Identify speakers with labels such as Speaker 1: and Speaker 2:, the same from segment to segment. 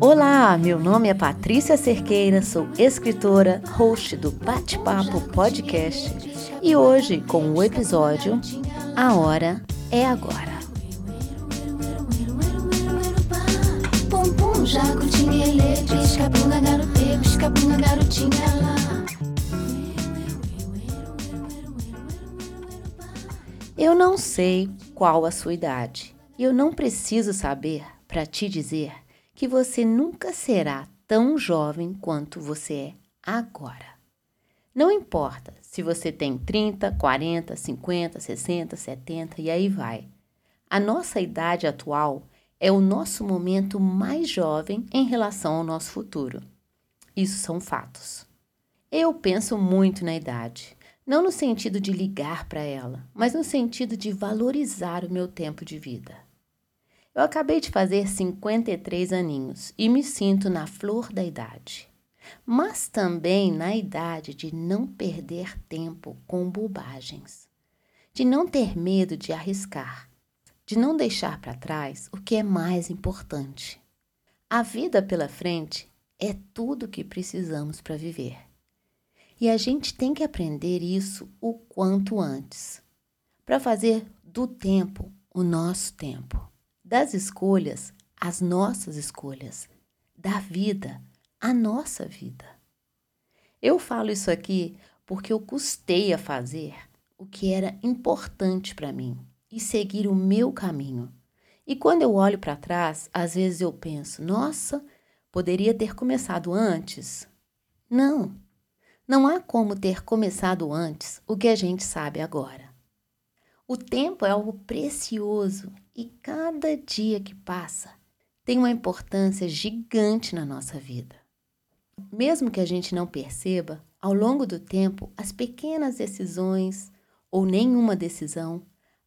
Speaker 1: Olá, meu nome é Patrícia Cerqueira, sou escritora, host do Bate-Papo Podcast e hoje com o episódio A Hora é Agora.
Speaker 2: Pum pum, jacutinha, ele, pisca-bunga, garotê, pisca-bunga, garotinha
Speaker 1: sei qual a sua idade e eu não preciso saber para te dizer que você nunca será tão jovem quanto você é agora. Não importa se você tem 30, 40, 50, 60, 70 e aí vai. A nossa idade atual é o nosso momento mais jovem em relação ao nosso futuro. Isso são fatos. Eu penso muito na idade, não no sentido de ligar para ela, mas no sentido de valorizar o meu tempo de vida. Eu acabei de fazer 53 aninhos e me sinto na flor da idade, mas também na idade de não perder tempo com bobagens, de não ter medo de arriscar, de não deixar para trás o que é mais importante. A vida pela frente é tudo o que precisamos para viver. E a gente tem que aprender isso o quanto antes, para fazer do tempo o nosso tempo das escolhas as nossas escolhas, da vida a nossa vida. Eu falo isso aqui porque eu custei a fazer o que era importante para mim e seguir o meu caminho. E quando eu olho para trás, às vezes eu penso: nossa, poderia ter começado antes? Não, não há como ter começado antes o que a gente sabe agora. O tempo é algo precioso e cada dia que passa tem uma importância gigante na nossa vida. Mesmo que a gente não perceba, ao longo do tempo, as pequenas decisões ou nenhuma decisão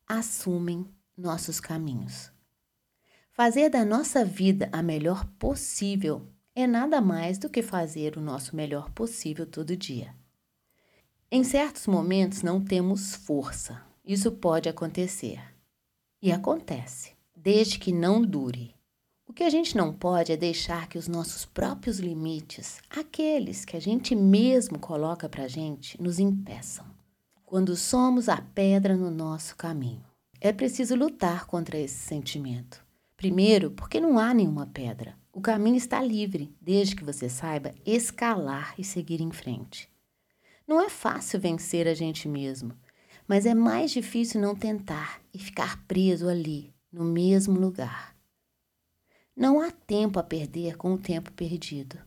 Speaker 1: assumem nossos caminhos. Fazer da nossa vida a melhor possível é nada mais do que fazer o nosso melhor possível todo dia. Em certos momentos não temos força, isso pode acontecer. E acontece, desde que não dure. O que a gente não pode é deixar que os nossos próprios limites, aqueles que a gente mesmo coloca para a gente, nos impeçam. Quando somos a pedra no nosso caminho, é preciso lutar contra esse sentimento. Primeiro, porque não há nenhuma pedra. O caminho está livre, desde que você saiba escalar e seguir em frente. Não é fácil vencer a gente mesmo mas é mais difícil não tentar e ficar preso ali, no mesmo lugar. Não há tempo a perder com o tempo perdido.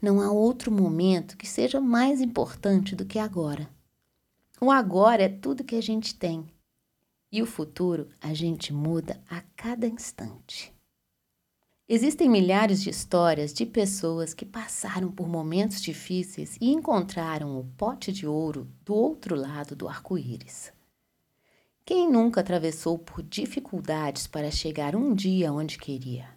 Speaker 1: Não há outro momento que seja mais importante do que agora. O agora é tudo que a gente tem. E o futuro a gente muda a cada instante. Existem milhares de histórias de pessoas que passaram por momentos difíceis e encontraram o pote de ouro do outro lado do arco-íris. Quem nunca atravessou por dificuldades para chegar um dia onde queria?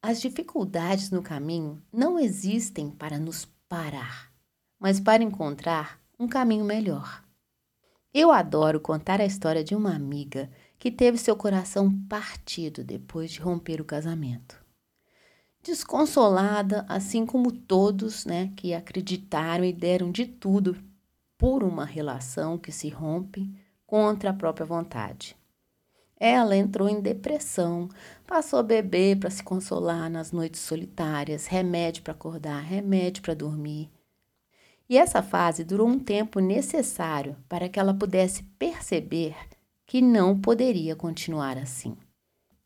Speaker 1: As dificuldades no caminho não existem para nos parar, mas para encontrar um caminho melhor. Eu adoro contar a história de uma amiga que teve seu coração partido depois de romper o casamento. Desconsolada, assim como todos né, que acreditaram e deram de tudo por uma relação que se rompe contra a própria vontade. Ela entrou em depressão, passou a beber para se consolar nas noites solitárias, remédio para acordar, remédio para dormir. E essa fase durou um tempo necessário para que ela pudesse perceber que não poderia continuar assim.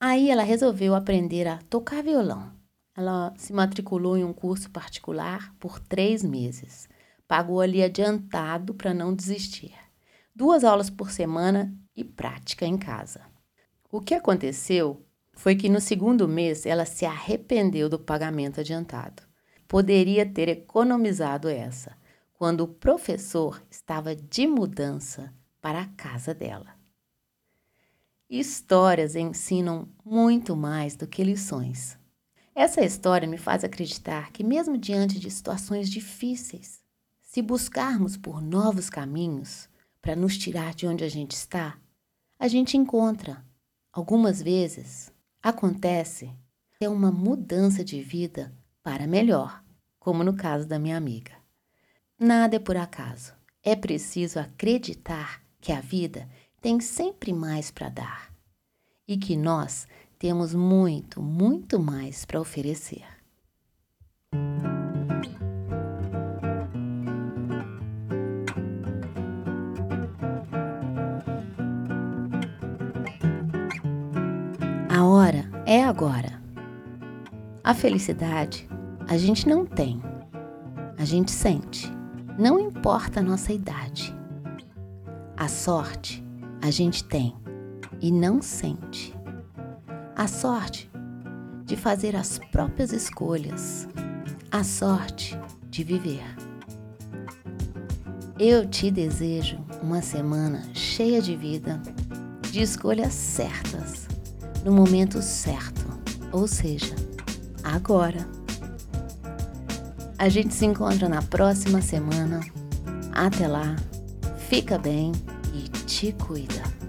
Speaker 1: Aí ela resolveu aprender a tocar violão. Ela se matriculou em um curso particular por três meses. Pagou ali adiantado para não desistir. Duas aulas por semana e prática em casa. O que aconteceu foi que no segundo mês ela se arrependeu do pagamento adiantado. Poderia ter economizado essa, quando o professor estava de mudança para a casa dela. Histórias ensinam muito mais do que lições. Essa história me faz acreditar que, mesmo diante de situações difíceis, Se buscarmos por novos caminhos para nos tirar de onde a gente está, a gente encontra. Algumas vezes acontece é uma mudança de vida para melhor, como no caso da minha amiga. Nada é por acaso. É preciso acreditar que a vida tem sempre mais para dar e que nós temos muito, muito mais para oferecer. A hora é agora. A felicidade a gente não tem, a gente sente, não importa a nossa idade. A sorte a gente tem e não sente. A sorte de fazer as próprias escolhas, a sorte de viver. Eu te desejo uma semana cheia de vida, de escolhas certas, no momento certo, ou seja, agora. A gente se encontra na próxima semana. Até lá, fica bem e te cuida.